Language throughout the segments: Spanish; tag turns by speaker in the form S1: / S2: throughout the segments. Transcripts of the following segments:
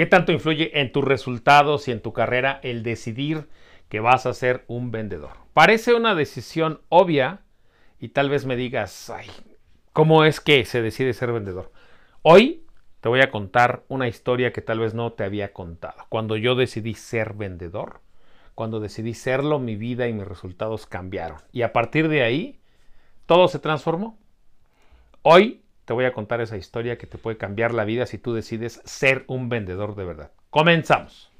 S1: ¿Qué tanto influye en tus resultados y en tu carrera el decidir que vas a ser un vendedor? Parece una decisión obvia y tal vez me digas, ¿cómo es que se decide ser vendedor? Hoy te voy a contar una historia que tal vez no te había contado. Cuando yo decidí ser vendedor, cuando decidí serlo, mi vida y mis resultados cambiaron. Y a partir de ahí, todo se transformó. Hoy te voy a contar esa historia que te puede cambiar la vida si tú decides ser un vendedor de verdad. Comenzamos.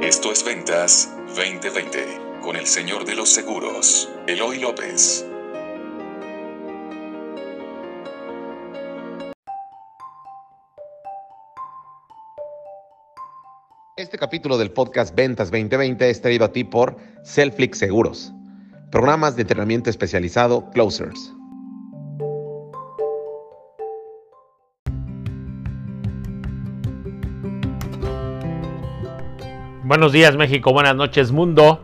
S2: Esto es Ventas 2020 con el señor de los seguros, Eloy López.
S3: Este capítulo del podcast Ventas 2020 es traído a ti por Selflix Seguros, programas de entrenamiento especializado Closers.
S1: Buenos días México, buenas noches mundo.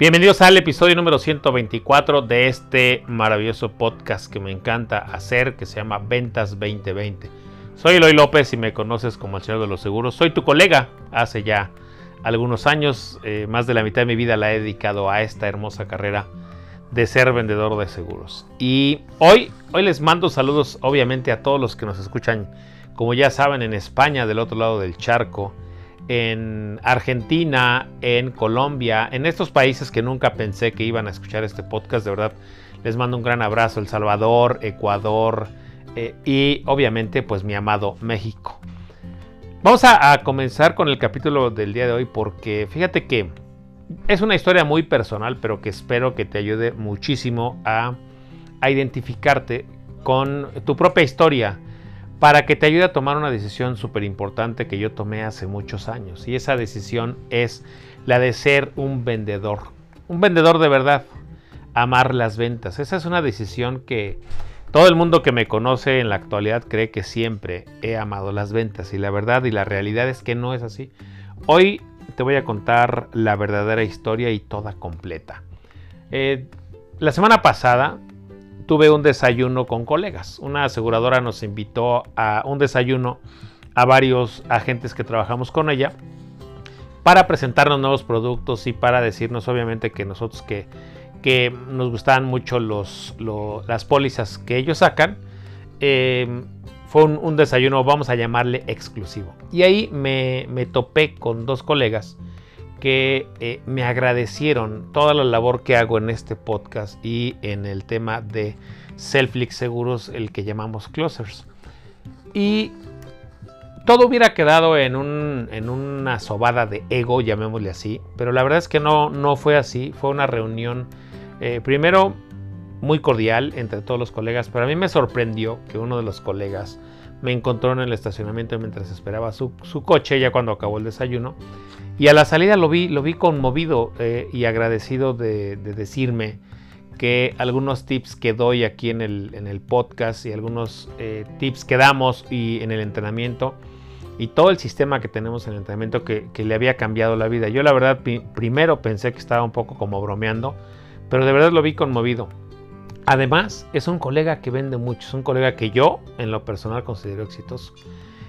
S1: Bienvenidos al episodio número 124 de este maravilloso podcast que me encanta hacer, que se llama Ventas 2020. Soy Eloy López y me conoces como el Señor de los Seguros. Soy tu colega hace ya algunos años, eh, más de la mitad de mi vida la he dedicado a esta hermosa carrera de ser vendedor de seguros. Y hoy, hoy les mando saludos obviamente a todos los que nos escuchan, como ya saben, en España, del otro lado del charco en Argentina, en Colombia, en estos países que nunca pensé que iban a escuchar este podcast. De verdad, les mando un gran abrazo. El Salvador, Ecuador eh, y obviamente pues mi amado México. Vamos a, comenzar con el capítulo del día de hoy porque fíjate que es una historia muy personal, pero que espero que te ayude muchísimo a, a identificarte con tu propia historia para que te ayude a tomar una decisión súper importante que yo tomé hace muchos años. Y esa decisión es la de ser un vendedor. Un vendedor de verdad. Amar las ventas. Esa es una decisión que todo el mundo que me conoce en la actualidad cree que siempre he amado las ventas. Y la verdad y la realidad es que no es así. Hoy te voy a contar la verdadera historia y toda completa. Eh, la semana pasada tuve un desayuno con colegas. Una aseguradora nos invitó a un desayuno a varios agentes que trabajamos con ella para presentarnos nuevos productos y para decirnos obviamente que nosotros que, que nos gustaban mucho los, las pólizas que ellos sacan. Em, fue un, desayuno, vamos a llamarle exclusivo. Y ahí me, me topé con dos colegas que eh, me agradecieron toda la labor que hago en este podcast y en el tema de Selflix Seguros, el que llamamos Closers. Y todo hubiera quedado en, una sobada de ego, llamémosle así, pero la verdad es que no, no fue así, fue una reunión, eh, primero muy cordial entre todos los colegas, pero a mí me sorprendió que uno de los colegas me encontró en el estacionamiento mientras esperaba su, coche, ya cuando acabó el desayuno. Y a la salida lo vi, lo vi conmovido eh, y agradecido de, decirme que algunos tips que doy aquí en el, en el podcast y algunos eh, tips que damos y en el entrenamiento y todo el sistema que tenemos en el entrenamiento que, que le había cambiado la vida. Yo la verdad primero pensé que estaba un poco como bromeando, pero de verdad lo vi conmovido. Además, es un colega que vende mucho, es un colega que yo en lo personal considero exitoso.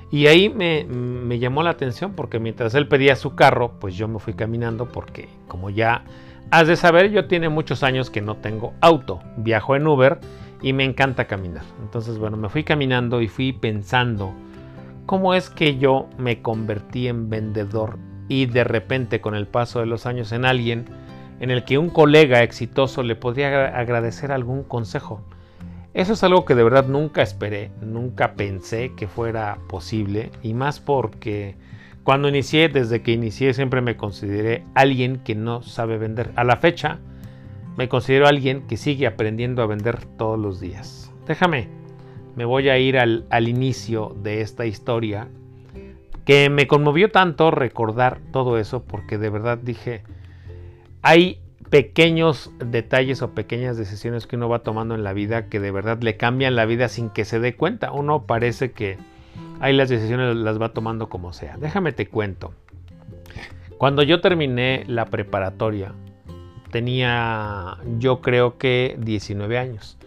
S1: Y ahí me, llamó la atención porque mientras él pedía su carro, pues yo me fui caminando porque como ya has de saber, yo tiene muchos años que no tengo auto, viajo en Uber y me encanta caminar. Entonces, bueno, me fui caminando y fui pensando cómo es que yo me convertí en vendedor y de repente con el paso de los años en alguien en el que un colega exitoso le podría agradecer algún consejo. Eso es algo que de verdad nunca esperé, nunca pensé que fuera posible y más porque cuando inicié, desde que inicié siempre me consideré alguien que no sabe vender. A la fecha me considero alguien que sigue aprendiendo a vender todos los días. Déjame, me voy a ir al, inicio de esta historia que me conmovió tanto recordar todo eso porque de verdad dije, hay pequeños detalles o pequeñas decisiones que uno va tomando en la vida que de verdad le cambian la vida sin que se dé cuenta. Uno parece que ahí las decisiones las va tomando como sea. Déjame te cuento. Cuando yo terminé la preparatoria, tenía yo creo que 19 años.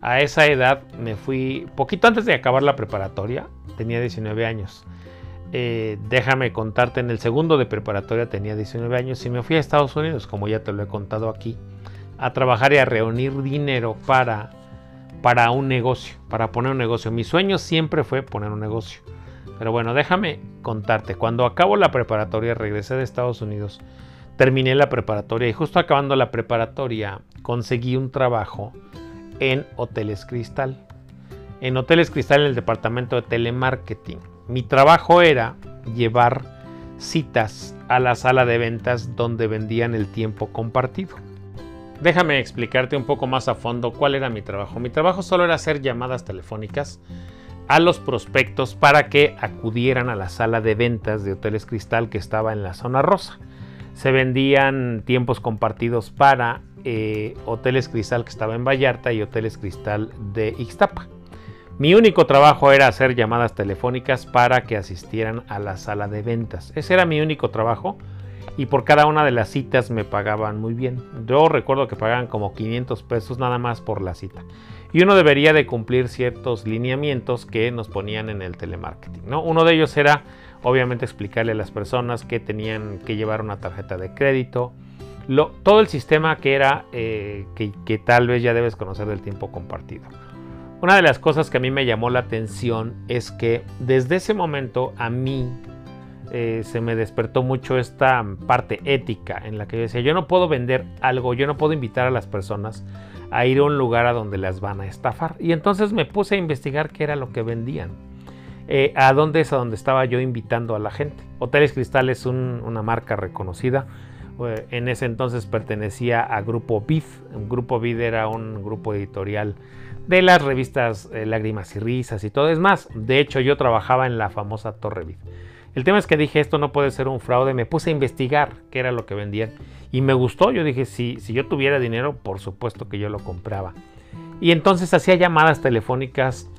S1: A esa edad me fui, poquito antes de acabar la preparatoria, tenía 19 años. Eh, déjame contarte, en el segundo de preparatoria tenía 19 años y me fui a Estados Unidos, como ya te lo he contado aquí, a trabajar y a reunir dinero para, para un negocio, para poner un negocio. Mi sueño siempre fue poner un negocio. Pero bueno, déjame contarte, cuando acabo la preparatoria, regresé de Estados Unidos, terminé la preparatoria y justo acabando la preparatoria conseguí un trabajo en Hoteles Cristal. En Hoteles Cristal en el departamento de telemarketing. Mi trabajo era llevar citas a la sala de ventas donde vendían el tiempo compartido. Déjame explicarte un poco más a fondo cuál era mi trabajo. Mi trabajo solo era hacer llamadas telefónicas a los prospectos para que acudieran a la sala de ventas de Hoteles Cristal que estaba en la zona rosa. Se vendían tiempos compartidos para eh, Hoteles Cristal que estaba en Vallarta y Hoteles Cristal de Ixtapa. Mi único trabajo era hacer llamadas telefónicas para que asistieran a la sala de ventas. Ese era mi único trabajo y por cada una de las citas me pagaban muy bien. Yo recuerdo que pagaban como 500 pesos nada más por la cita. Y uno debería de cumplir ciertos lineamientos que nos ponían en el telemarketing. ¿no? Uno de ellos era obviamente explicarle a las personas que tenían que llevar una tarjeta de crédito. todo el sistema que era eh, que tal vez ya debes conocer del tiempo compartido. Una de las cosas que a mí me llamó la atención es que desde ese momento a mí eh, se me despertó mucho esta parte ética en la que yo decía, yo no puedo vender algo, yo no puedo invitar a las personas a ir a un lugar a donde las van a estafar. Y entonces me puse a investigar qué era lo que vendían. Eh, a dónde es a donde estaba yo invitando a la gente. Hoteles Cristal es una marca reconocida. Eh, en ese entonces pertenecía a Grupo BID. Grupo BID era un grupo editorial de las revistas eh, Lágrimas y Risas y todo. Es más, de hecho yo trabajaba en la famosa Torre Vid. El tema es que dije, esto no puede ser un fraude, me puse a investigar qué era lo que vendían y me gustó, yo dije, si, si yo tuviera dinero, por supuesto que yo lo compraba. Y entonces hacía llamadas telefónicas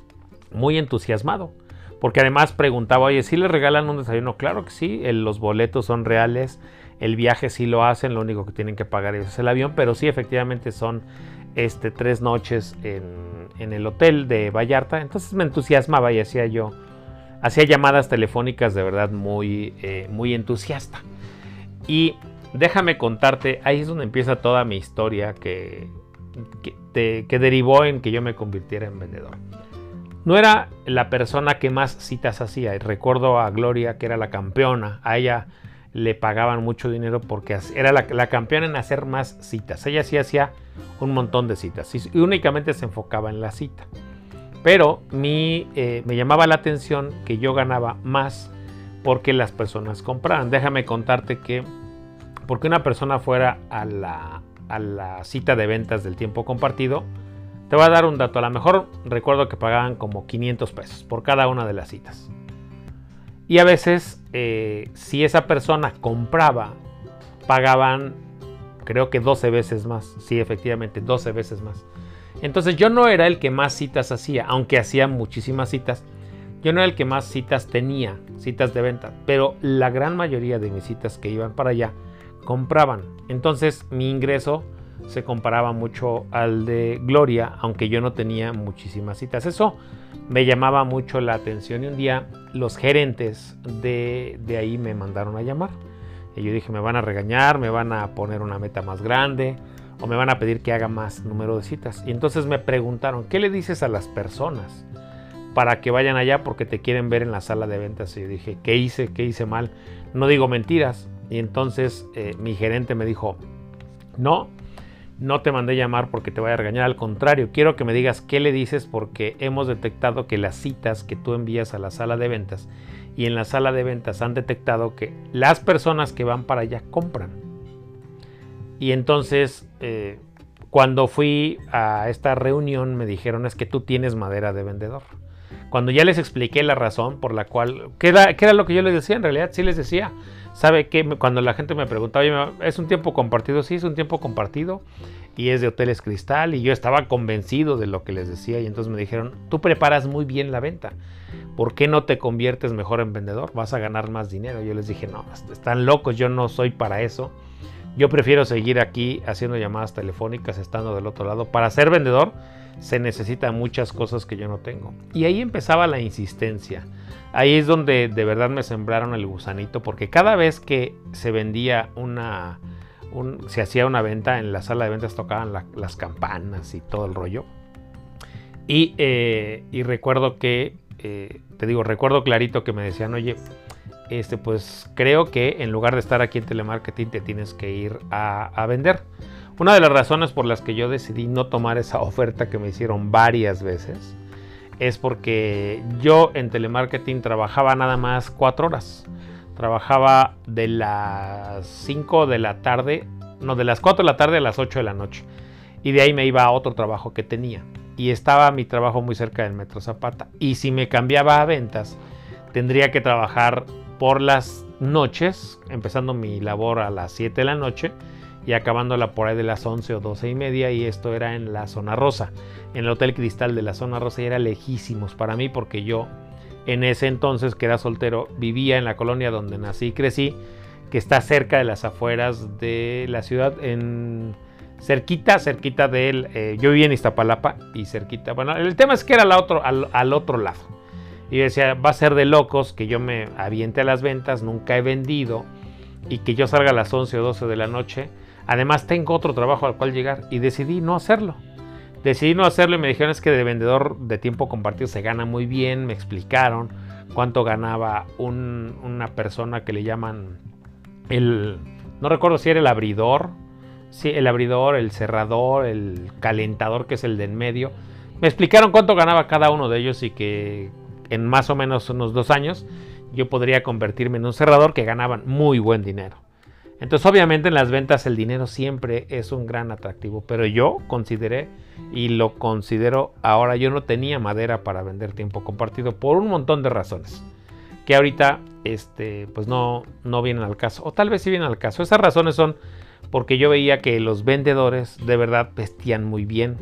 S1: muy entusiasmado, porque además preguntaba, oye, ¿sí le regalan un desayuno? Claro que sí, los boletos son reales, el viaje sí lo hacen, lo único que tienen que pagar es el avión, pero sí efectivamente son este, tres noches en, el hotel de Vallarta. Entonces me entusiasmaba y hacía yo, hacía llamadas telefónicas de verdad muy, eh, muy entusiasta. Y déjame contarte, ahí es donde empieza toda mi historia que, que, que derivó en que yo me convirtiera en vendedor. No era la persona que más citas hacía. Recuerdo a Gloria, que era la campeona. A ella le pagaban mucho dinero porque era la, campeona en hacer más citas. Ella sí hacía un montón de citas y únicamente se enfocaba en la cita. Pero mi, eh, me llamaba la atención que yo ganaba más porque las personas compraran. Déjame contarte que porque una persona fuera a la, a la cita de ventas del tiempo compartido, te voy a dar un dato. A lo mejor recuerdo que pagaban como 500 pesos por cada una de las citas. Y a veces, eh, si esa persona compraba, pagaban, creo que 12 veces más. Sí, efectivamente, 12 veces más. Entonces yo no era el que más citas hacía, aunque hacía muchísimas citas. Yo no era el que más citas tenía, citas de venta, pero la gran mayoría de mis citas que iban para allá compraban. Entonces mi ingreso se comparaba mucho al de Gloria, aunque yo no tenía muchísimas citas. Eso me llamaba mucho la atención y un día los gerentes de, ahí me mandaron a llamar. Y yo dije, me van a regañar, me van a poner una meta más grande o me van a pedir que haga más número de citas. Y entonces me preguntaron, ¿qué le dices a las personas para que vayan allá porque te quieren ver en la sala de ventas? Y yo dije, ¿qué hice? ¿Qué hice mal? No digo mentiras. Y entonces eh, mi gerente me dijo, no, no te mandé llamar porque te voy a regañar, al contrario, quiero que me digas qué le dices porque hemos detectado que las citas que tú envías a la sala de ventas y en la sala de ventas han detectado que las personas que van para allá compran. Y entonces, eh, cuando fui a esta reunión me dijeron es que tú tienes madera de vendedor. Cuando ya les expliqué la razón por la cual, ¿qué qué era lo que yo les decía? En realidad sí les decía, ¿Sabe que Cuando la gente me preguntaba, ¿es un tiempo compartido? Sí, es un tiempo compartido y es de Hoteles Cristal y yo estaba convencido de lo que les decía y entonces me dijeron, tú preparas muy bien la venta, ¿por qué no te conviertes mejor en vendedor? Vas a ganar más dinero. Yo les dije, no, están locos, yo no soy para eso. Yo prefiero seguir aquí haciendo llamadas telefónicas estando del otro lado. Para ser vendedor se necesitan muchas cosas que yo no tengo. Y ahí empezaba la insistencia. Ahí es donde de verdad me sembraron el gusanito, porque cada vez que se vendía una, se hacía una venta en la sala de ventas tocaban las campanas y todo el rollo. Y, eh, recuerdo que, eh, te digo, recuerdo clarito que me decían, oye, este, pues creo que en lugar de estar aquí en telemarketing te tienes que ir a, vender. Una de las razones por las que yo decidí no tomar esa oferta que me hicieron varias veces es porque yo en telemarketing trabajaba nada más cuatro horas. Trabajaba de las 5 de la tarde, no, de las 4 de la tarde a las 8 de la noche. Y de ahí me iba a otro trabajo que tenía. Y estaba mi trabajo muy cerca del Metro Zapata. Y si me cambiaba a ventas, tendría que trabajar por las noches, empezando mi labor a las 7 de la noche y acabándola por ahí de las 11 o 12 y media y esto era en la zona rosa, en el Hotel Cristal de la zona rosa y era lejísimos para mí porque yo en ese entonces que era soltero vivía en la colonia donde nací y crecí, que está cerca de las afueras de la ciudad, en cerquita, cerquita de él, eh, yo vivía en Iztapalapa y cerquita, bueno, el tema es que era otro, al otro lado. Y decía, va a ser de locos que yo me aviente a las ventas, nunca he vendido y que yo salga a las 11 o 12 de la noche. Además tengo otro trabajo al cual llegar y decidí no hacerlo. Decidí no hacerlo y me dijeron es que de vendedor de tiempo compartido se gana muy bien, me explicaron cuánto ganaba una persona que le llaman el, no recuerdo si era el abridor, sí, el abridor, el cerrador, el calentador que es el de en medio. Me explicaron cuánto ganaba cada uno de ellos y que en más o menos unos dos años, yo podría convertirme en un cerrador que ganaban muy buen dinero. Entonces obviamente en las ventas el dinero siempre es un gran atractivo, pero yo consideré y lo considero ahora, yo no tenía madera para vender tiempo compartido por un montón de razones que ahorita este, pues no, no vienen al caso, o tal vez sí vienen al caso. Esas razones son porque yo veía que los vendedores de verdad vestían muy bien,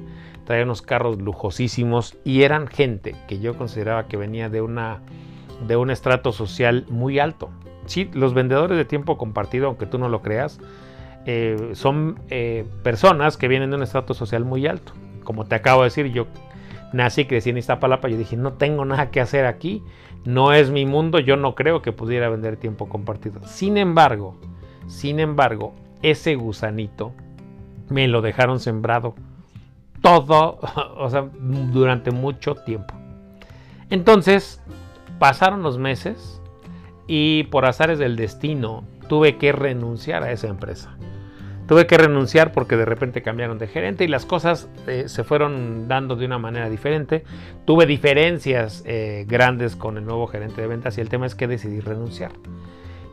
S1: traían unos carros lujosísimos y eran gente que yo consideraba que venía de, una, de un estrato social muy alto. Sí, los vendedores de tiempo compartido, aunque tú no lo creas, eh, son eh, personas que vienen de un estrato social muy alto. Como te acabo de decir, yo nací crecí en Iztapalapa, yo dije, no tengo nada que hacer aquí, no es mi mundo, yo no creo que pudiera vender tiempo compartido. Sin embargo, sin embargo, ese gusanito me lo dejaron sembrado todo, o sea, durante mucho tiempo. Entonces, pasaron los meses y por azares del destino tuve que renunciar a esa empresa. Tuve que renunciar porque de repente cambiaron de gerente y las cosas eh, se fueron dando de una manera diferente. Tuve diferencias eh, grandes con el nuevo gerente de ventas y el tema es que decidí renunciar.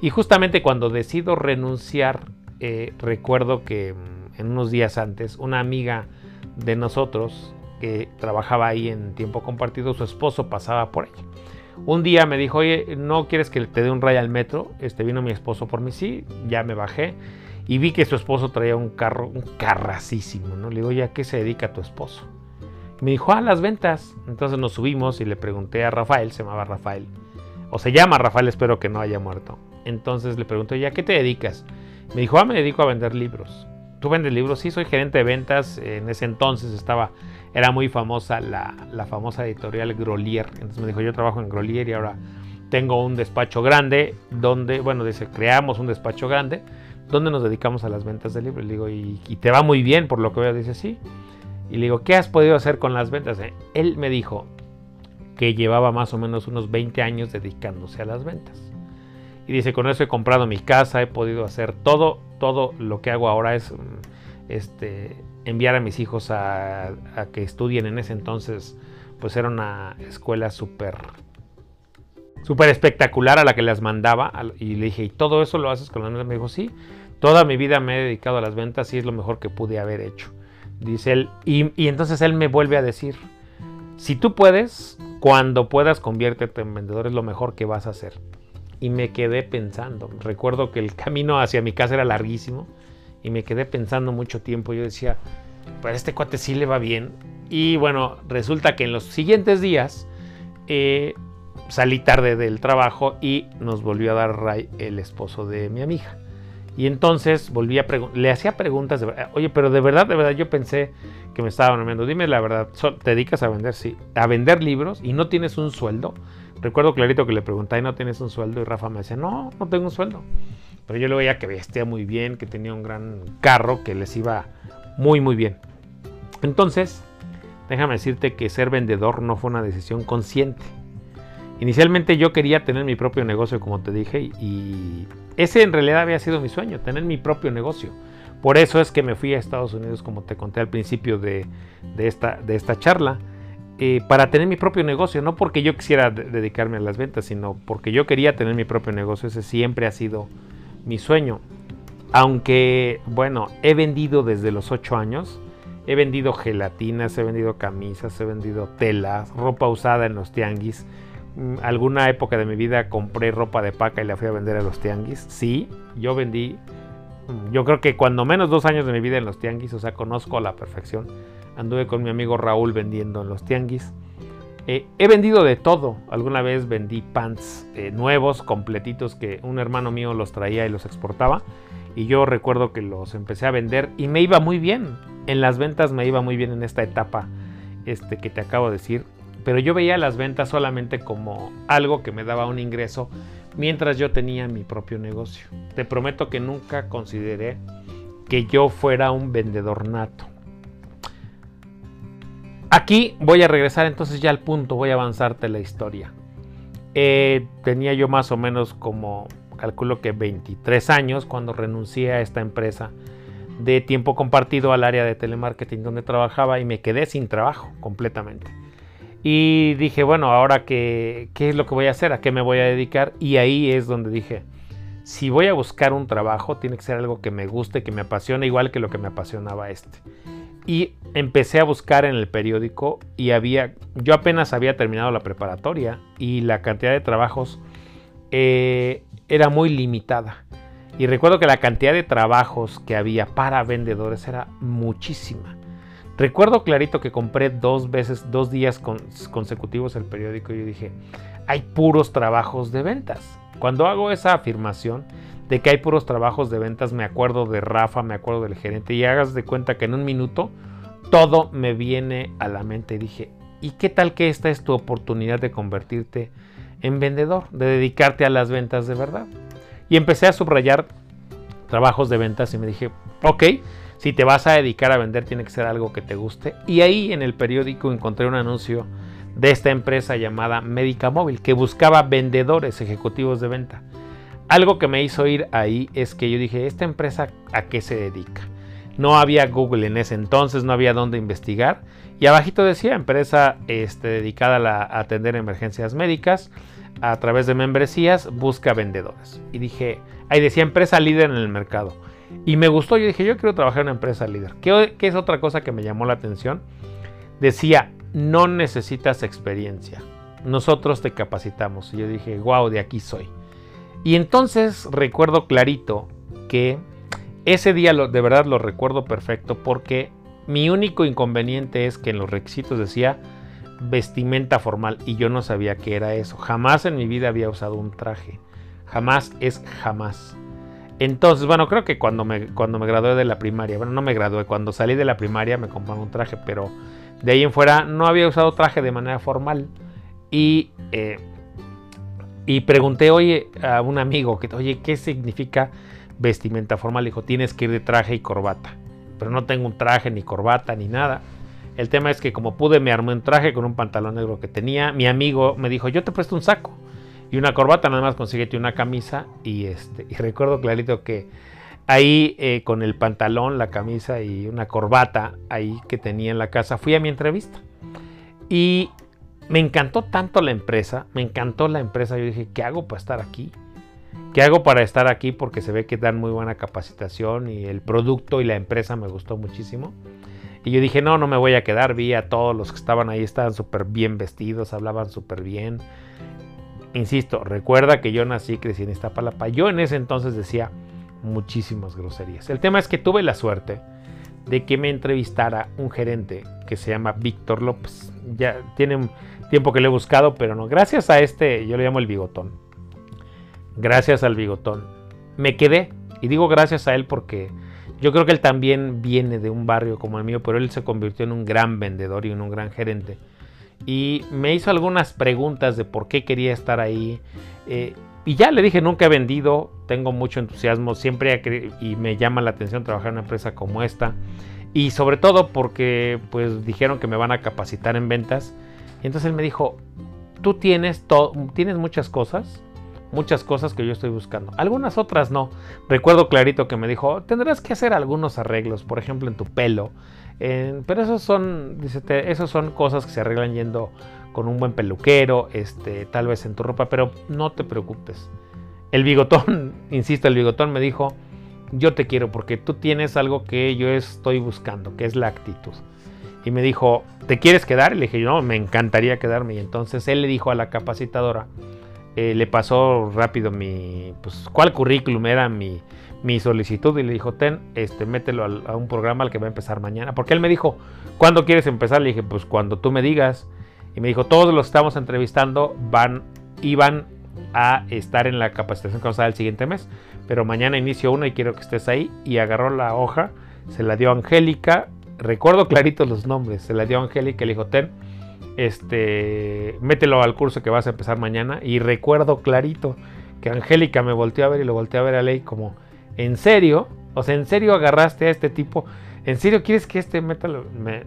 S1: Y justamente cuando decido renunciar, eh, recuerdo que mm, en unos días antes una amiga de nosotros que trabajaba ahí en tiempo compartido, su esposo pasaba por ella. Un día me dijo, oye, ¿no quieres que te dé un raya al metro? Este vino mi esposo por mí, sí, ya me bajé y vi que su esposo traía un carro, un carracísimo, ¿no? Le digo, oye, ¿a qué se dedica tu esposo? me dijo, a las ventas. Entonces nos subimos y le pregunté a Rafael, se llamaba Rafael, o se llama Rafael, espero que no haya muerto. Entonces le pregunté, ¿ya qué te dedicas? Me dijo, ah, me dedico a vender libros. ¿Tú vendes libros? Sí, soy gerente de ventas. En ese entonces estaba, era muy famosa la, famosa editorial Grolier. Entonces me dijo, yo trabajo en Grolier y ahora tengo un despacho grande donde, bueno, dice, creamos un despacho grande donde nos dedicamos a las ventas de libros. Le digo, ¿y, te va muy bien por lo que veo? Dice, sí. Y le digo, ¿qué has podido hacer con las ventas? Él me dijo que llevaba más o menos unos 20 años dedicándose a las ventas. Y dice, con eso he comprado mi casa, he podido hacer todo, todo lo que hago ahora es mm, este, enviar a mis hijos a, que estudien en ese entonces, pues era una escuela súper súper espectacular a la que las mandaba y le dije, ¿y todo eso lo haces con las ventas? Me dijo, sí, toda mi vida me he dedicado a las ventas y es lo mejor que pude haber hecho. Dice él, y, y entonces él me vuelve a decir, si tú puedes, cuando puedas conviértete en vendedor, es lo mejor que vas a hacer y me quedé pensando. Recuerdo que el camino hacia mi casa era larguísimo y me quedé pensando mucho tiempo. Yo decía, pues este cuate sí le va bien. Y bueno, resulta que en los siguientes días eh, salí tarde del trabajo y nos volvió a dar ray el esposo de mi amiga. Y entonces volví a le hacía preguntas, de, oye, pero de verdad, de verdad, yo pensé que me estaba bromeando. Dime la verdad, ¿te dedicas a vender? Sí, a vender libros y no tienes un sueldo. Recuerdo clarito que le pregunté, ¿y no tienes un sueldo? Y Rafa me decía, no, no tengo un sueldo. Pero yo le veía que vestía muy bien, que tenía un gran carro, que les iba muy, muy bien. Entonces, déjame decirte que ser vendedor no fue una decisión consciente. Inicialmente yo quería tener mi propio negocio, como te dije, y ese en realidad había sido mi sueño, tener mi propio negocio. Por eso es que me fui a Estados Unidos, como te conté al principio de, esta, de esta charla, eh, para tener mi propio negocio, no porque yo quisiera dedicarme a las ventas, sino porque yo quería tener mi propio negocio, ese siempre ha sido mi sueño. Aunque, bueno, he vendido desde los 8 años, he vendido gelatinas, he vendido camisas, he vendido telas, ropa usada en los tianguis, Mm, alguna época de mi vida compré ropa de paca y la fui a vender a los tianguis. Sí, yo vendí. Mm, yo creo que cuando menos dos años de mi vida en los tianguis, o sea, conozco a la perfección. Anduve con mi amigo Raúl vendiendo en los tianguis. Eh, he vendido de todo. Alguna vez vendí pants eh, nuevos, completitos, que un hermano mío los traía y los exportaba. Y yo recuerdo que los empecé a vender y me iba muy bien. En las ventas me iba muy bien en esta etapa este, que te acabo de decir pero yo veía las ventas solamente como algo que me daba un ingreso mientras yo tenía mi propio negocio. Te prometo que nunca consideré que yo fuera un vendedor nato. Aquí voy a regresar entonces ya al punto, voy a avanzarte la historia. Eh, tenía yo más o menos como, calculo que 23 años cuando renuncié a esta empresa de tiempo compartido al área de telemarketing donde trabajaba y me quedé sin trabajo completamente. Y dije, bueno, ahora qué, qué es lo que voy a hacer, a qué me voy a dedicar. Y ahí es donde dije, si voy a buscar un trabajo, tiene que ser algo que me guste, que me apasione, igual que lo que me apasionaba este. Y empecé a buscar en el periódico y había, yo apenas había terminado la preparatoria y la cantidad de trabajos eh, era muy limitada. Y recuerdo que la cantidad de trabajos que había para vendedores era muchísima. Recuerdo clarito que compré dos veces, dos días consecutivos el periódico y yo dije, hay puros trabajos de ventas. Cuando hago esa afirmación de que hay puros trabajos de ventas, me acuerdo de Rafa, me acuerdo del gerente y hagas de cuenta que en un minuto todo me viene a la mente dije, ¿y qué tal que esta es tu oportunidad de convertirte en vendedor, de dedicarte a las ventas de verdad? Y empecé a subrayar trabajos de ventas y me dije, ok, si te vas a dedicar a vender tiene que ser algo que te guste. Y ahí en el periódico encontré un anuncio de esta empresa llamada Médica Móvil que buscaba vendedores ejecutivos de venta. Algo que me hizo ir ahí es que yo dije, ¿esta empresa a qué se dedica? No había Google en ese entonces, no había dónde investigar. Y abajito decía, empresa este, dedicada a atender emergencias médicas a través de membresías, busca vendedores. Y dije, ahí decía empresa líder en el mercado. Y me gustó, yo dije, yo quiero trabajar en una empresa líder. ¿Qué, es otra cosa que me llamó la atención? Decía, no necesitas experiencia. Nosotros te capacitamos. Y yo dije, wow, de aquí soy. Y entonces recuerdo clarito que ese día de verdad lo recuerdo perfecto porque mi único inconveniente es que en los requisitos decía vestimenta formal y yo no sabía qué era eso. Jamás en mi vida había usado un traje. Jamás es jamás. Entonces, bueno, creo que cuando me, cuando me gradué de la primaria, bueno, no me gradué, cuando salí de la primaria me compraron un traje, pero de ahí en fuera no había usado traje de manera formal. Y, eh, y pregunté, oye, a un amigo, que, oye, ¿qué significa vestimenta formal? Dijo, tienes que ir de traje y corbata. Pero no tengo un traje, ni corbata, ni nada. El tema es que como pude, me armé un traje con un pantalón negro que tenía. Mi amigo me dijo, yo te presto un saco y una corbata, nada más consíguete una camisa y este y recuerdo clarito que ahí eh, con el pantalón, la camisa y una corbata ahí que tenía en la casa fui a mi entrevista y me encantó tanto la empresa, me encantó la empresa, yo dije, ¿qué hago para estar aquí? ¿Qué hago para estar aquí? Porque se ve que dan muy buena capacitación y el producto y la empresa me gustó muchísimo. Y yo dije, no, no me voy a quedar. Vi a todos los que estaban ahí, estaban súper bien vestidos, hablaban súper bien. Insisto, recuerda que yo nací y crecí en Iztapalapa. Yo en ese entonces decía muchísimas groserías. El tema es que tuve la suerte de que me entrevistara un gerente que se llama Víctor López. Ya tiene un tiempo que lo he buscado, pero no. Gracias a este, yo le llamo el bigotón. Gracias al bigotón. Me quedé Y digo gracias a él porque yo creo que él también viene de un barrio como el mío, pero él se convirtió en un gran vendedor y en un gran gerente. Y me hizo algunas preguntas de por qué quería estar ahí. Eh, y ya le dije, nunca he vendido, tengo mucho entusiasmo, siempre y me llama la atención trabajar en una empresa como esta. Y sobre todo porque pues dijeron que me van a capacitar en ventas. Y entonces él me dijo, tú tienes, tienes muchas cosas, muchas cosas que yo estoy buscando. Algunas otras no. Recuerdo clarito que me dijo, tendrás que hacer algunos arreglos, por ejemplo en tu pelo. pero esos son, dice, esos son cosas que se arreglan yendo con un buen peluquero, este, tal vez en tu ropa, pero no te preocupes. El bigotón, insisto, el bigotón me dijo, yo te quiero porque tú tienes algo que yo estoy buscando, que es la actitud. Y me dijo, ¿te quieres quedar? Le dije, no, me encantaría quedarme. Y entonces él le dijo a la capacitadora, eh, le pasó rápido mi, pues, cuál currículum era mi, mi solicitud y le dijo, ten, este, mételo a, un programa al que va a empezar mañana. Porque él me dijo, ¿cuándo quieres empezar? Le dije, pues cuando tú me digas. Y me dijo, todos los que estamos entrevistando van, iban a estar en la capacitación que el siguiente mes. Pero mañana inicio uno y quiero que estés ahí. Y agarró la hoja, se la dio a Angélica. Recuerdo clarito los nombres. Se la dio a Angélica le dijo, ten, este, mételo al curso que vas a empezar mañana. Y recuerdo clarito que Angélica me volteó a ver y lo volteó a ver a Ley como, ¿en serio? O sea, ¿en serio agarraste a este tipo? ¿En serio quieres que este métalo? Me...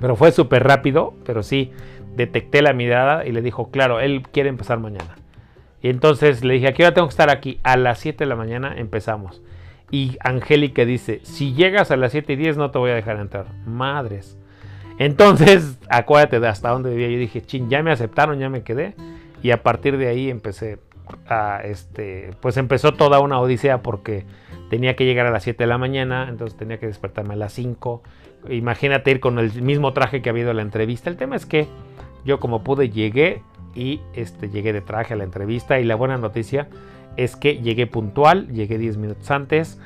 S1: Pero fue súper rápido, pero sí, detecté la mirada y le dijo, claro, él quiere empezar mañana. Y entonces le dije, aquí ahora tengo que estar aquí? A las 7 de la mañana empezamos. Y Angélica dice, si llegas a las 7 y 10 no te voy a dejar entrar. Madres. Entonces, acuérdate de hasta dónde vivía. Yo dije, chin, ya me aceptaron, ya me quedé. Y a partir de ahí empecé a, este, pues empezó toda una odisea porque tenía que llegar a las 7 de la mañana, entonces tenía que despertarme a las 5. Imagínate ir con el mismo traje que ha habido en la entrevista. El tema es que yo como pude llegué y este, llegué de traje a la entrevista y la buena noticia es que llegué puntual, llegué 10 minutos antes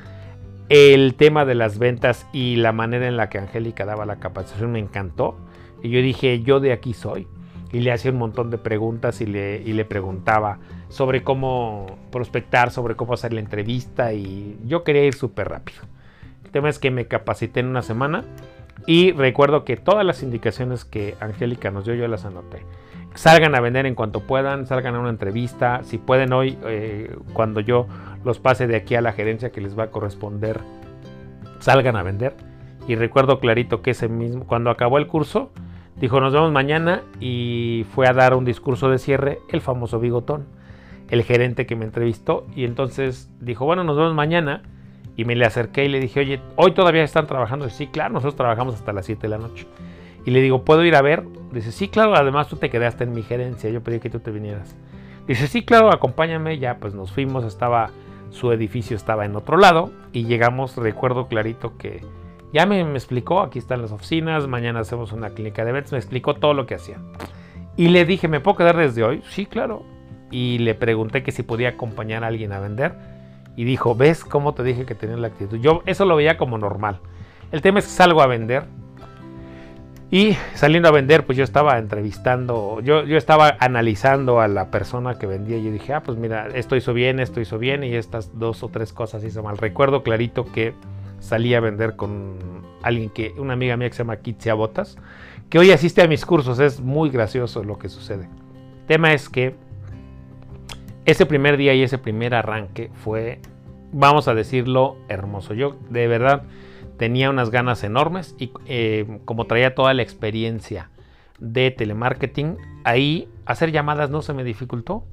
S1: el tema de las ventas y la manera en la que Angélica daba la capacitación me encantó. Y yo dije, yo de aquí soy. Y le hacía un montón de preguntas y le, le preguntaba sobre cómo prospectar, sobre cómo hacer la entrevista. Y yo quería ir súper rápido. El tema es que me capacité en una semana. Y recuerdo que todas las indicaciones que Angélica nos dio, yo las anoté salgan a vender en cuanto puedan, salgan a una entrevista, si pueden hoy, eh, cuando yo los pase de aquí a la gerencia que les va a corresponder, salgan a vender. Y recuerdo clarito que ese mismo, cuando acabó el curso, dijo nos vemos mañana y fue a dar un discurso de cierre el famoso bigotón, el gerente que me entrevistó. Y entonces dijo, bueno, nos vemos mañana. Y me le acerqué y le dije, oye, hoy todavía están trabajando. Y sí, claro, nosotros trabajamos hasta las 7 de la noche. Y le digo, ¿puedo ir a ver? Dice, sí, claro, además tú te quedaste en mi gerencia, yo pedí que tú te vinieras. Dice, sí, claro, acompáñame, ya pues nos fuimos, estaba, su edificio estaba en otro lado y llegamos, recuerdo clarito que ya me, explicó, aquí están las oficinas, mañana hacemos una clínica de eventos, me explicó todo lo que hacía. Y le dije, ¿me puedo quedar desde hoy? Sí, claro. Y le pregunté que si podía acompañar a alguien a vender. Y dijo, ¿ves cómo te dije que tenía la actitud? Yo eso lo veía como normal. El tema es que salgo a vender y saliendo a vender, pues yo estaba entrevistando, yo, yo estaba analizando a la persona que vendía y yo dije, ah, pues mira, esto hizo bien, esto hizo bien y estas dos o tres cosas hizo mal. Recuerdo clarito que salí a vender con alguien que, una amiga mía que se llama Kitsia Botas, que hoy asiste a mis cursos, es muy gracioso lo que sucede. El tema es que ese primer día y ese primer arranque fue, vamos a decirlo, hermoso. Yo de verdad tenía unas ganas enormes y eh, como traía toda la experiencia de telemarketing, ahí hacer llamadas no se me dificultó.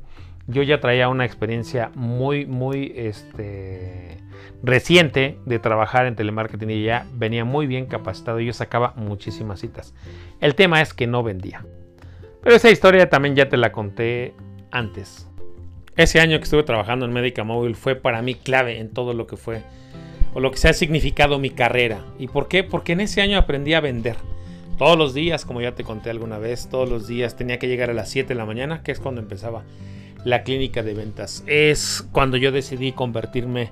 S1: Yo ya traía una experiencia muy, muy este, reciente de trabajar en telemarketing y ya venía muy bien capacitado yo sacaba muchísimas citas. El tema es que no vendía. Pero esa historia también ya te la conté antes. Ese año que estuve trabajando en Médica Móvil fue para mí clave en todo lo que fue o lo que se ha significado mi carrera. ¿Y por qué? Porque en ese año aprendí a vender. Todos los días, como ya te conté alguna vez, todos los días tenía que llegar a las 7 de la mañana, que es cuando empezaba la clínica de ventas. Es cuando yo decidí convertirme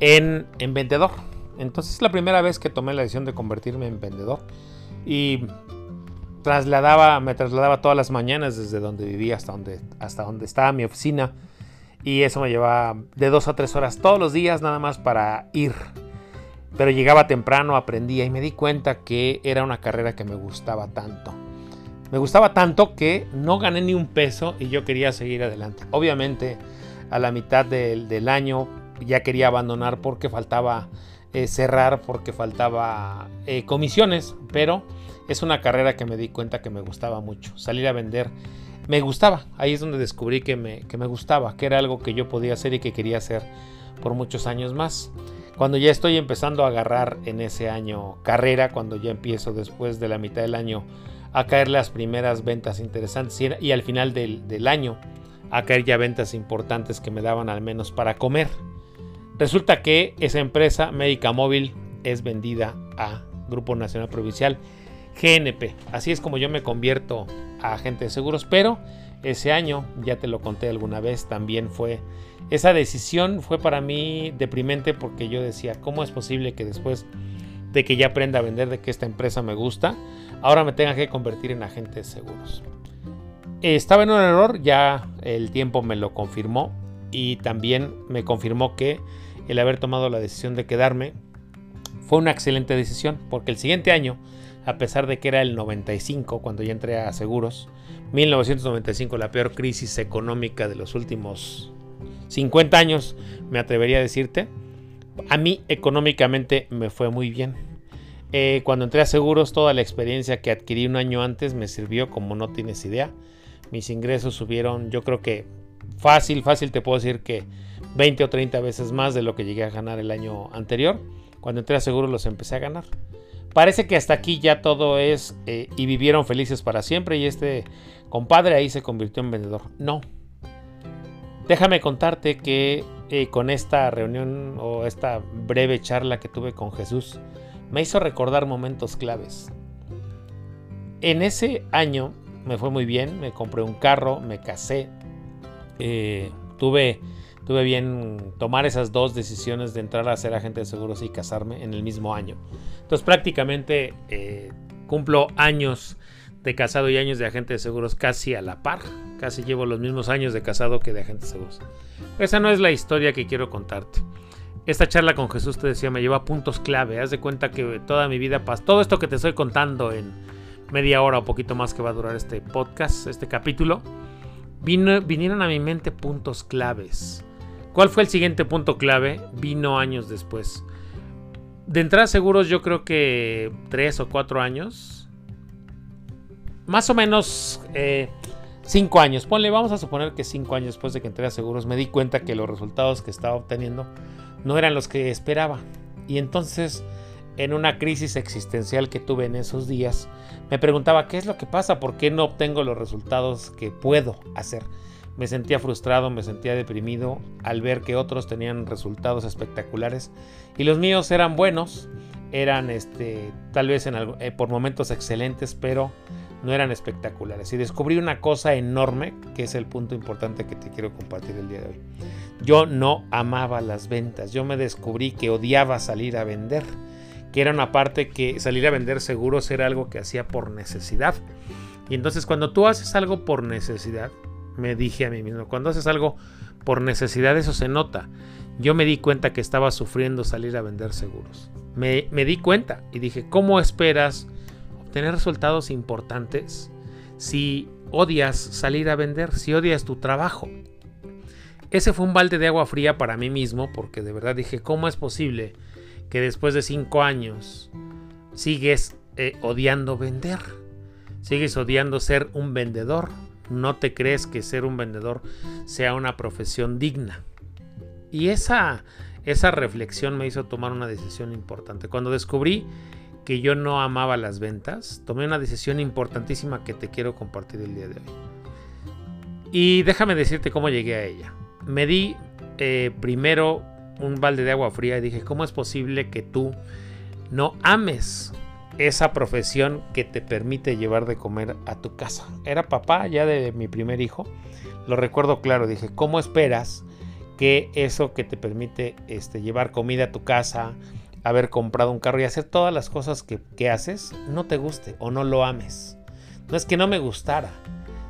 S1: en, en vendedor. Entonces es la primera vez que tomé la decisión de convertirme en vendedor. Y trasladaba, me trasladaba todas las mañanas desde donde vivía hasta donde, hasta donde estaba mi oficina Y eso me llevaba de dos a tres horas todos los días nada más para ir. Pero llegaba temprano, aprendía y me di cuenta que era una carrera que me gustaba tanto. Me gustaba tanto que no gané ni un peso y yo quería seguir adelante. Obviamente a la mitad del, año ya quería abandonar porque faltaba eh, cerrar, porque faltaba eh, comisiones, pero es una carrera que me di cuenta que me gustaba mucho. Salir a vender me gustaba. Ahí es donde descubrí que me, que me gustaba, que era algo que yo podía hacer y que quería hacer por muchos años más. Cuando ya estoy empezando a agarrar en ese año carrera, cuando ya empiezo después de la mitad del año a caer las primeras ventas interesantes y al final del, del año a caer ya ventas importantes que me daban al menos para comer. Resulta que esa empresa, Médica Móvil, es vendida a Grupo Nacional Provincial, GNP. Así es como yo me convierto a agente de seguros, pero ese año, ya te lo conté alguna vez, también fue, esa decisión fue para mí deprimente porque yo decía, ¿cómo es posible que después de que ya aprenda a vender, de que esta empresa me gusta, ahora me tenga que convertir en agente de seguros? Estaba en un error, ya el tiempo me lo confirmó y también me confirmó que el haber tomado la decisión de quedarme fue una excelente decisión porque el siguiente año, a pesar de que era el 95 cuando ya entré a seguros, 1995 la peor crisis económica de los últimos 50 años, me atrevería a decirte, a mí económicamente me fue muy bien. Eh, cuando entré a seguros, toda la experiencia que adquirí un año antes me sirvió como no tienes idea mis ingresos subieron, yo creo que fácil, fácil te puedo decir que 20 o 30 veces más de lo que llegué a ganar el año anterior. Cuando entré a seguro los empecé a ganar. Parece que hasta aquí ya todo es eh, y vivieron felices para siempre y este compadre ahí se convirtió en vendedor. No. Déjame contarte que eh, con esta reunión o esta breve charla que tuve con Jesús me hizo recordar momentos claves. En ese año me fue muy bien, me compré un carro, me casé, eh, tuve, tuve bien tomar esas dos decisiones de entrar a ser agente de seguros y casarme en el mismo año. Entonces prácticamente eh, cumplo años de casado y años de agente de seguros casi a la par. Casi llevo los mismos años de casado que de agente de seguros. Esa no es la historia que quiero contarte. Esta charla con Jesús te decía me lleva a puntos clave. Haz de cuenta que toda mi vida, todo esto que te estoy contando en media hora o poquito más que va a durar este podcast, este capítulo, vino, vinieron a mi mente puntos claves. ¿Cuál fue el siguiente punto clave? Vino años después. De entrada seguros yo creo que tres o cuatro años. Más o menos eh, cinco años. Ponle, vamos a suponer que cinco años después de que entré a seguros me di cuenta que los resultados que estaba obteniendo no eran los que esperaba. Y entonces en una crisis existencial que tuve en esos días, me preguntaba qué es lo que pasa, por qué no obtengo los resultados que puedo hacer. Me sentía frustrado, me sentía deprimido al ver que otros tenían resultados espectaculares y los míos eran buenos, eran este, tal vez en eh, por momentos excelentes, pero no eran espectaculares. Y descubrí una cosa enorme, que es el punto importante que te quiero compartir el día de hoy. Yo no amaba las ventas, yo me descubrí que odiaba salir a vender que era una parte que salir a vender seguros era algo que hacía por necesidad. Y entonces cuando tú haces algo por necesidad, me dije a mí mismo, cuando haces algo por necesidad eso se nota. Yo me di cuenta que estaba sufriendo salir a vender seguros. Me, me di cuenta y dije, ¿cómo esperas obtener resultados importantes si odias salir a vender, si odias tu trabajo? Ese fue un balde de agua fría para mí mismo porque de verdad dije, ¿cómo es posible? que después de cinco años sigues eh, odiando vender, sigues odiando ser un vendedor. No te crees que ser un vendedor sea una profesión digna. Y esa, esa reflexión me hizo tomar una decisión importante. Cuando descubrí que yo no amaba las ventas, tomé una decisión importantísima que te quiero compartir el día de hoy. Y déjame decirte cómo llegué a ella. Me di eh, primero un balde de agua fría y dije, ¿cómo es posible que tú no ames esa profesión que te permite llevar de comer a tu casa? Era papá ya de mi primer hijo, lo recuerdo claro, dije, ¿cómo esperas que eso que te permite este, llevar comida a tu casa, haber comprado un carro y hacer todas las cosas que, que haces, no te guste o no lo ames? No es que no me gustara,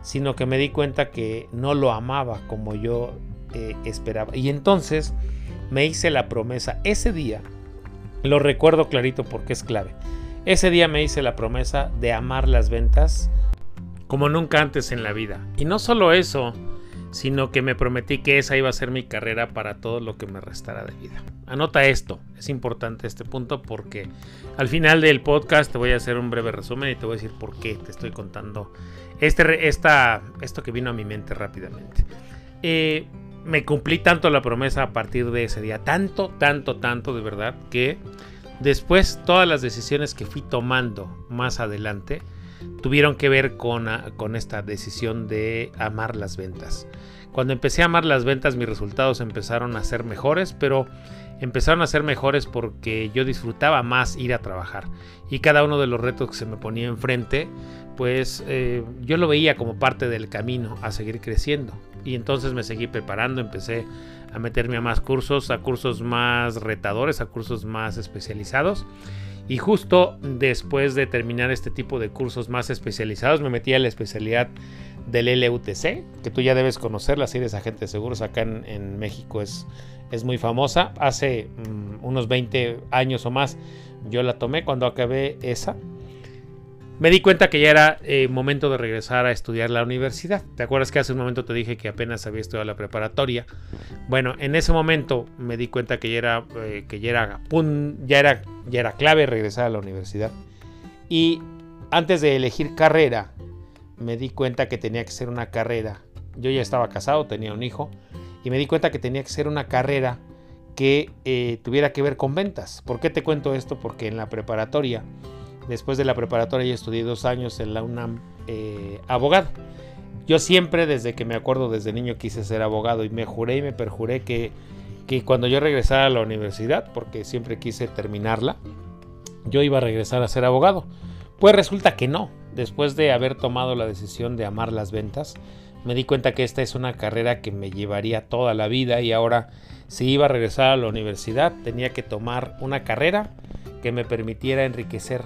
S1: sino que me di cuenta que no lo amaba como yo eh, esperaba. Y entonces me hice la promesa ese día, lo recuerdo clarito porque es clave. Ese día me hice la promesa de amar las ventas como nunca antes en la vida. Y no solo eso, sino que me prometí que esa iba a ser mi carrera para todo lo que me restara de vida. Anota esto, es importante este punto porque al final del podcast te voy a hacer un breve resumen y te voy a decir por qué te estoy contando este, esta, esto que vino a mi mente rápidamente. Eh, me cumplí tanto la promesa a partir de ese día, tanto, tanto, tanto de verdad, que después todas las decisiones que fui tomando más adelante, tuvieron que ver con, ah, con esta decisión de amar las ventas. Cuando empecé a amar las ventas mis resultados empezaron a ser mejores, pero empezaron a ser mejores porque yo disfrutaba más ir a trabajar y cada uno de los retos que se me ponía enfrente, pues eh, yo lo veía como parte del camino a seguir creciendo y entonces me seguí preparando, empecé a meterme a más cursos, a cursos más retadores, a cursos más especializados y justo después de terminar este tipo de cursos más especializados, me metí a la especialidad del LUTC, que tú ya debes conocer, la serie de agentes de seguros acá en, México es, es, muy famosa. Hace mm, unos 20 años o más yo la tomé cuando acabé esa me di cuenta que ya era eh, momento de regresar a estudiar la universidad. ¿Te acuerdas que hace un momento te dije que apenas había estudiado la preparatoria? Bueno, en ese momento me di cuenta que ya era, eh, que ya era, clave regresar a la universidad. Y antes de elegir carrera, me di cuenta que tenía que ser una carrera. Yo ya estaba casado, tenía un hijo, y me di cuenta que tenía que ser una carrera que eh, tuviera que ver con ventas. ¿Por qué te cuento esto? Porque en la preparatoria Después de la preparatoria ya estudié dos años en la UNAM eh, abogado. Yo siempre, desde que me acuerdo, desde niño quise ser abogado y me juré y me perjuré que, que cuando yo regresara a la universidad, porque siempre quise terminarla, yo iba a regresar a ser abogado. Pues resulta que no. Después de haber tomado la decisión de amar las ventas, me di cuenta que esta es una carrera que me llevaría toda la vida y ahora si iba a regresar a la universidad tenía que tomar una carrera que me permitiera enriquecer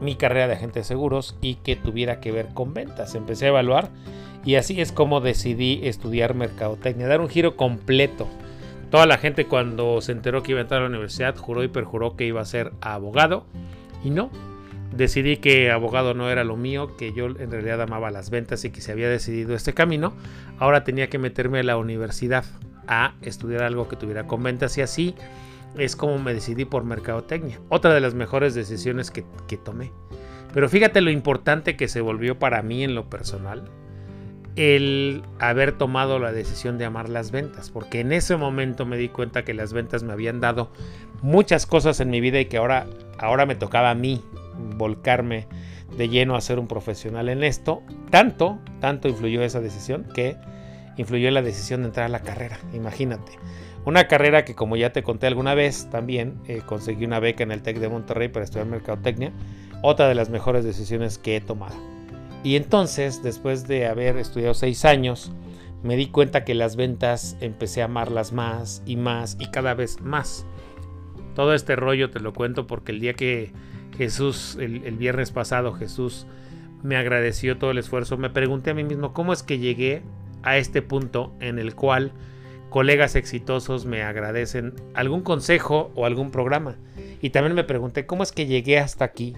S1: mi carrera de agente de seguros y que tuviera que ver con ventas. Empecé a evaluar y así es como decidí estudiar mercadotecnia, dar un giro completo. Toda la gente cuando se enteró que iba a entrar a la universidad juró y perjuró que iba a ser abogado y no. Decidí que abogado no era lo mío, que yo en realidad amaba las ventas y que se había decidido este camino. Ahora tenía que meterme a la universidad a estudiar algo que tuviera con ventas y así es como me decidí por mercadotecnia. Otra de las mejores decisiones que, tomé. Pero fíjate lo importante que se volvió para mí en lo personal el haber tomado la decisión de amar las ventas, porque en ese momento me di cuenta que las ventas me habían dado muchas cosas en mi vida y que ahora, ahora me tocaba a mí volcarme de lleno a ser un profesional en esto. Tanto, tanto influyó esa decisión que influyó en la decisión de entrar a la carrera, imagínate. Una carrera que como ya te conté alguna vez también eh, conseguí una beca en el TEC de Monterrey para estudiar mercadotecnia. Otra de las mejores decisiones que he tomado. Y entonces, después de haber estudiado seis años, me di cuenta que las ventas empecé a amarlas más y más y cada vez más. Todo este rollo te lo cuento porque el día que Jesús, el, el viernes pasado, Jesús me agradeció todo el esfuerzo, me pregunté a mí mismo cómo es que llegué a este punto en el cual colegas exitosos me agradecen algún consejo o algún programa. Y también me pregunté cómo es que llegué hasta aquí,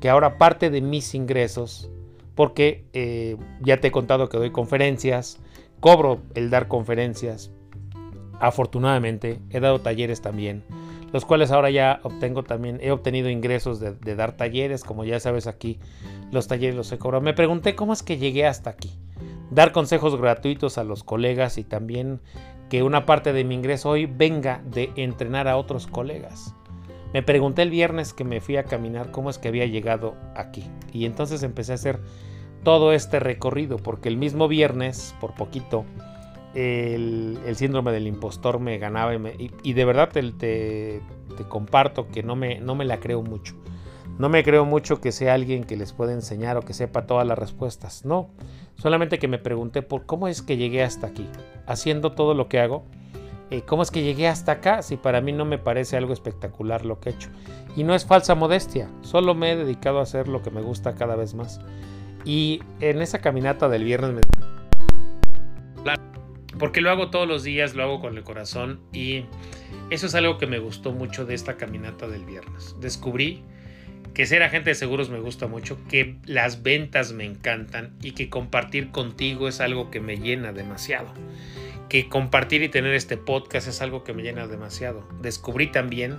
S1: que ahora parte de mis ingresos, porque eh, ya te he contado que doy conferencias, cobro el dar conferencias. Afortunadamente he dado talleres también, los cuales ahora ya obtengo también, he obtenido ingresos de, de dar talleres, como ya sabes aquí, los talleres los he cobrado. Me pregunté cómo es que llegué hasta aquí. Dar consejos gratuitos a los colegas y también que una parte de mi ingreso hoy venga de entrenar a otros colegas. Me pregunté el viernes que me fui a caminar cómo es que había llegado aquí. Y entonces empecé a hacer todo este recorrido, porque el mismo viernes, por poquito, el, síndrome del impostor me ganaba y, de verdad te, te, comparto que no me, no me la creo mucho. No me creo mucho que sea alguien que les pueda enseñar o que sepa todas las respuestas. No, solamente que me pregunté por cómo es que llegué hasta aquí, haciendo todo lo que hago. Eh, ¿Cómo es que llegué hasta acá si para mí no me parece algo espectacular lo que he hecho? Y no es falsa modestia, solo me he dedicado a hacer lo que me gusta cada vez más. Y en esa caminata del viernes me porque lo hago todos los días, lo hago con el corazón y eso es algo que me gustó mucho de esta caminata del viernes. Descubrí que ser agente de seguros me gusta mucho, que las ventas me encantan y que compartir contigo es algo que me llena demasiado. Que compartir y tener este podcast es algo que me llena demasiado. Descubrí también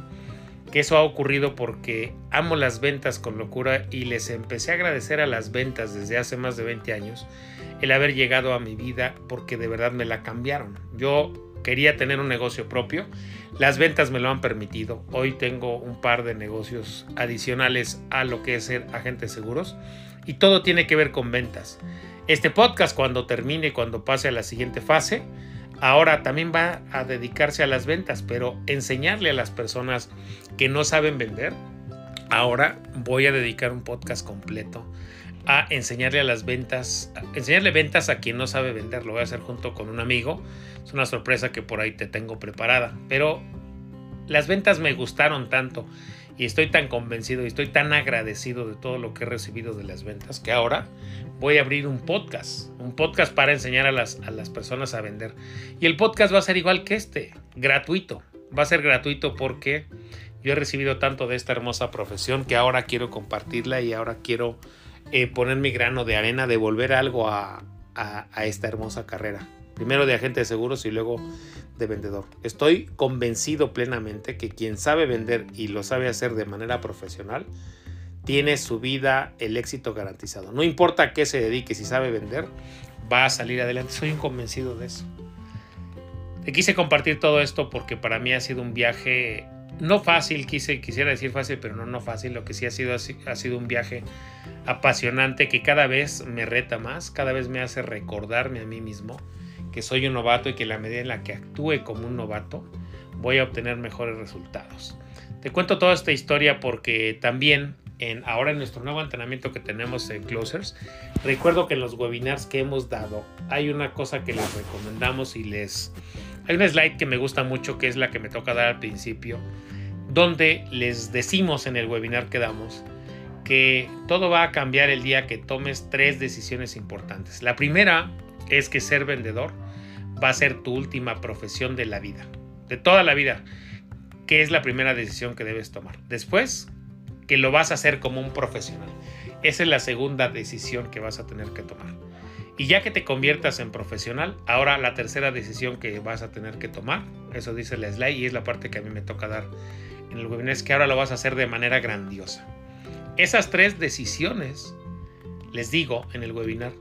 S1: que eso ha ocurrido porque amo las ventas con locura y les empecé a agradecer a las ventas desde hace más de 20 años el haber llegado a mi vida porque de verdad me la cambiaron. Yo quería tener un negocio propio, las ventas me lo han permitido. Hoy tengo un par de negocios adicionales a lo que es ser agente de seguros y todo tiene que ver con ventas. Este podcast cuando termine, cuando pase a la siguiente fase, ahora también va a dedicarse a las ventas, pero enseñarle a las personas que no saben vender, ahora voy a dedicar un podcast completo a enseñarle a las ventas, enseñarle ventas a quien no sabe vender. Lo voy a hacer junto con un amigo. Es una sorpresa que por ahí te tengo preparada. Pero las ventas me gustaron tanto y estoy tan convencido y estoy tan agradecido de todo lo que he recibido de las ventas que ahora voy a abrir un podcast, un podcast para enseñar a las, a las personas a vender. Y el podcast va a ser igual que este, gratuito. Va a ser gratuito porque yo he recibido tanto de esta hermosa profesión que ahora quiero compartirla y ahora quiero eh, poner mi grano de arena, devolver algo a, a esta hermosa carrera. Primero de agente de seguros y luego de vendedor. Estoy convencido plenamente que quien sabe vender y lo sabe hacer de manera profesional, tiene su vida el éxito garantizado. No importa a qué se dedique, si sabe vender, va a salir adelante. Soy convencido de eso. Te quise compartir todo esto porque para mí ha sido un viaje no fácil, quise, quisiera decir fácil, pero no, no fácil. Lo que sí ha sido, ha sido un viaje apasionante que cada vez me reta más, cada vez me hace recordarme a mí mismo que soy un novato y que la medida en la que actúe como un novato voy a obtener mejores resultados. Te cuento toda esta historia porque también en, ahora en nuestro nuevo entrenamiento que tenemos en Closers, recuerdo que en los webinars que hemos dado hay una cosa que les recomendamos y les... Hay una slide que me gusta mucho que es la que me toca dar al principio, donde les decimos en el webinar que damos que todo va a cambiar el día que tomes tres decisiones importantes. La primera es que ser vendedor va a ser tu última profesión de la vida, de toda la vida, que es la primera decisión que debes tomar. Después, que lo vas a hacer como un profesional. Esa es la segunda decisión que vas a tener que tomar. Y ya que te conviertas en profesional, ahora la tercera decisión que vas a tener que tomar, eso dice la slide y es la parte que a mí me toca dar en el webinar, es que ahora lo vas a hacer de manera grandiosa. Esas tres decisiones, les digo en el webinar,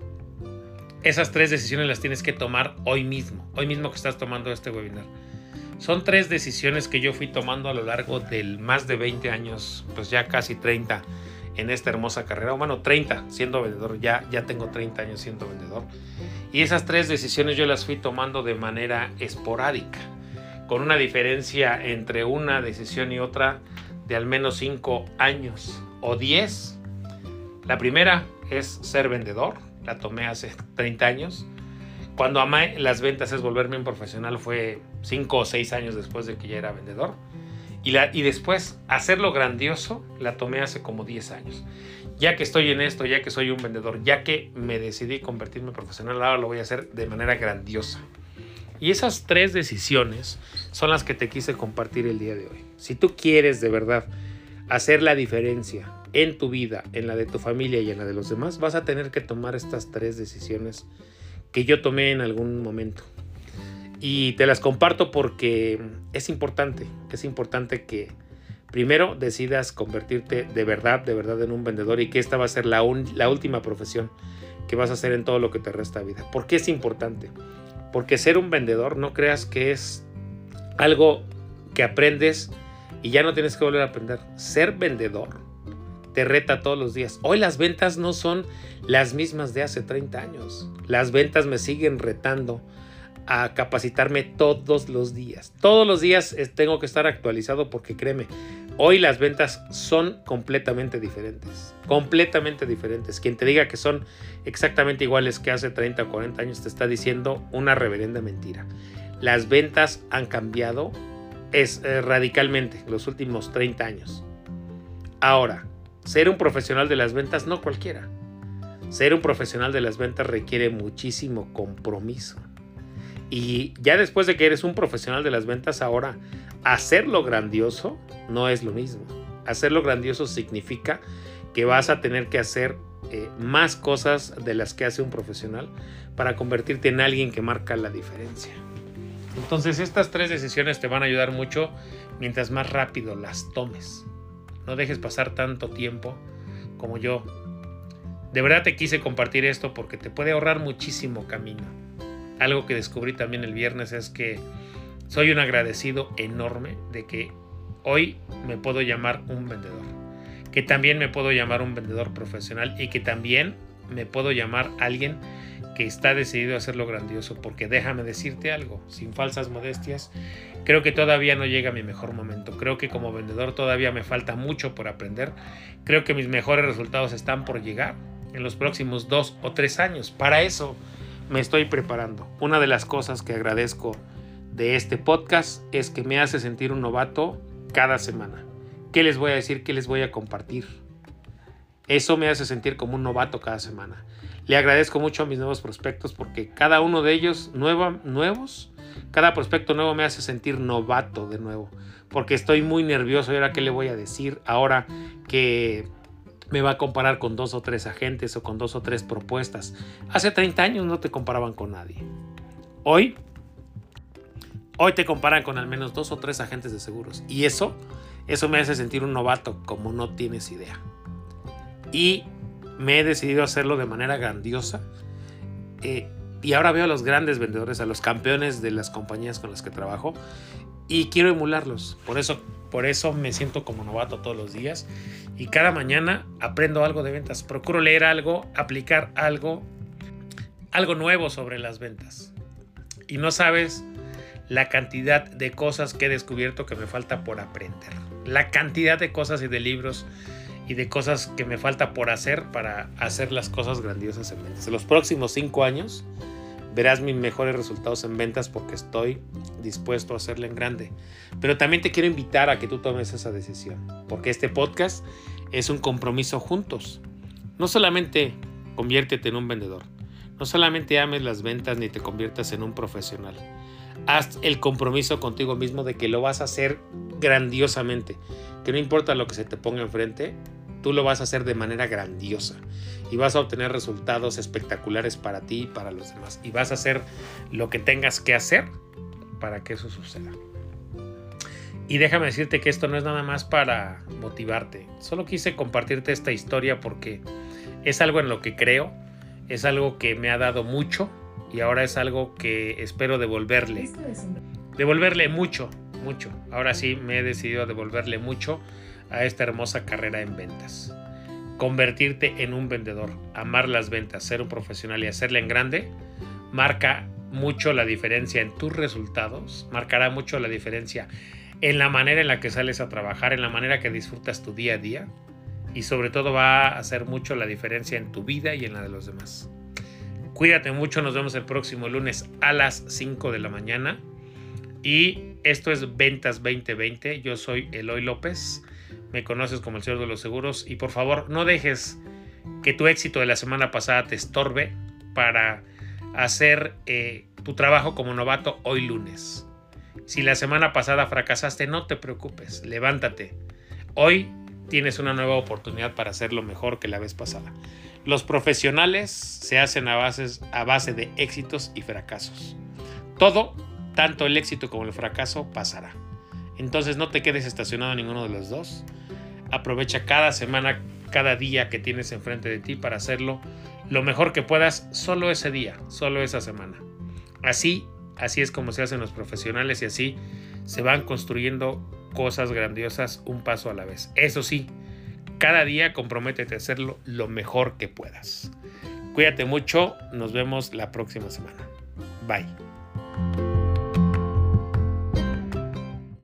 S1: esas tres decisiones las tienes que tomar hoy mismo, hoy mismo que estás tomando este webinar. Son tres decisiones que yo fui tomando a lo largo del más de 20 años, pues ya casi 30 en esta hermosa carrera. Bueno, 30 siendo vendedor, ya, ya tengo 30 años siendo vendedor. Y esas tres decisiones yo las fui tomando de manera esporádica, con una diferencia entre una decisión y otra de al menos 5 años o 10. La primera es ser vendedor, la tomé hace 30 años. Cuando amé las ventas es volverme un profesional fue 5 o 6 años después de que ya era vendedor. Y, la, y después, hacerlo grandioso, la tomé hace como 10 años. Ya que estoy en esto, ya que soy un vendedor, ya que me decidí convertirme profesional, ahora lo voy a hacer de manera grandiosa. Y esas tres decisiones son las que te quise compartir el día de hoy. Si tú quieres de verdad hacer la diferencia en tu vida, en la de tu familia y en la de los demás, vas a tener que tomar estas tres decisiones que yo tomé en algún momento. Y te las comparto porque es importante, es importante que primero decidas convertirte de verdad, de verdad en un vendedor y que esta va a ser la, la última profesión que vas a hacer en todo lo que te resta vida. ¿Por qué es importante? Porque ser un vendedor no creas que es algo que aprendes y ya no tienes que volver a aprender. Ser vendedor te reta todos los días. Hoy las ventas no son las mismas de hace 30 años. Las ventas me siguen retando a capacitarme todos los días. Todos los días tengo que estar actualizado porque créeme, hoy las ventas son completamente diferentes. Completamente diferentes. Quien te diga que son exactamente iguales que hace 30 o 40 años te está diciendo una reverenda mentira. Las ventas han cambiado es, eh, radicalmente los últimos 30 años. Ahora, ser un profesional de las ventas no cualquiera. Ser un profesional de las ventas requiere muchísimo compromiso. Y ya después de que eres un profesional de las ventas, ahora hacerlo grandioso no es lo mismo. Hacerlo grandioso significa que vas a tener que hacer eh, más cosas de las que hace un profesional para convertirte en alguien que marca la diferencia. Entonces estas tres decisiones te van a ayudar mucho mientras más rápido las tomes. No dejes pasar tanto tiempo como yo. De verdad te quise compartir esto porque te puede ahorrar muchísimo camino. Algo que descubrí también el viernes es que soy un agradecido enorme de que hoy me puedo llamar un vendedor. Que también me puedo llamar un vendedor profesional y que también me puedo llamar alguien que está decidido a hacerlo grandioso, porque déjame decirte algo, sin falsas modestias, creo que todavía no llega mi mejor momento, creo que como vendedor todavía me falta mucho por aprender, creo que mis mejores resultados están por llegar en los próximos dos o tres años, para eso me estoy preparando. Una de las cosas que agradezco de este podcast es que me hace sentir un novato cada semana. ¿Qué les voy a decir? ¿Qué les voy a compartir? Eso me hace sentir como un novato cada semana. Le agradezco mucho a mis nuevos prospectos porque cada uno de ellos nuevos, cada prospecto nuevo me hace sentir novato de nuevo. Porque estoy muy nervioso y ahora qué le voy a decir ahora que me va a comparar con dos o tres agentes o con dos o tres propuestas. Hace 30 años no te comparaban con nadie. Hoy, hoy te comparan con al menos dos o tres agentes de seguros. Y eso, eso me hace sentir un novato como no tienes idea. Y me he decidido hacerlo de manera grandiosa. Eh, y ahora veo a los grandes vendedores, a los campeones de las compañías con las que trabajo y quiero emularlos. Por eso, por eso me siento como novato todos los días y cada mañana aprendo algo de ventas. Procuro leer algo, aplicar algo, algo nuevo sobre las ventas. Y no sabes la cantidad de cosas que he descubierto que me falta por aprender. La cantidad de cosas y de libros y de cosas que me falta por hacer para hacer las cosas grandiosas en ventas. En los próximos cinco años verás mis mejores resultados en ventas porque estoy dispuesto a hacerle en grande. Pero también te quiero invitar a que tú tomes esa decisión, porque este podcast es un compromiso juntos. No solamente conviértete en un vendedor, no solamente ames las ventas ni te conviertas en un profesional. Haz el compromiso contigo mismo de que lo vas a hacer grandiosamente, que no importa lo que se te ponga enfrente, tú lo vas a hacer de manera grandiosa y vas a obtener resultados espectaculares para ti y para los demás. Y vas a hacer lo que tengas que hacer para que eso suceda. Y déjame decirte que esto no es nada más para motivarte. Solo quise compartirte esta historia porque es algo en lo que creo, es algo que me ha dado mucho y ahora es algo que espero devolverle. Devolverle mucho, mucho. Ahora sí me he decidido a devolverle mucho a esta hermosa carrera en ventas. Convertirte en un vendedor, amar las ventas, ser un profesional y hacerla en grande, marca mucho la diferencia en tus resultados, marcará mucho la diferencia en la manera en la que sales a trabajar, en la manera que disfrutas tu día a día y sobre todo va a hacer mucho la diferencia en tu vida y en la de los demás. Cuídate mucho, nos vemos el próximo lunes a las 5 de la mañana y esto es Ventas 2020, yo soy Eloy López me conoces como el Señor de los Seguros y por favor no dejes que tu éxito de la semana pasada te estorbe para hacer eh, tu trabajo como novato hoy lunes. Si la semana pasada fracasaste, no te preocupes, levántate. Hoy tienes una nueva oportunidad para hacerlo mejor que la vez pasada. Los profesionales se hacen a, a base de éxitos y fracasos. Todo, tanto el éxito como el fracaso, pasará. Entonces no te quedes estacionado en ninguno de los dos. Aprovecha cada semana, cada día que tienes enfrente de ti para hacerlo lo mejor que puedas solo ese día, solo esa semana. Así, así es como se hacen los profesionales y así se van construyendo cosas grandiosas un paso a la vez. Eso sí, cada día comprométete a hacerlo lo mejor que puedas. Cuídate mucho, nos vemos la próxima semana. Bye.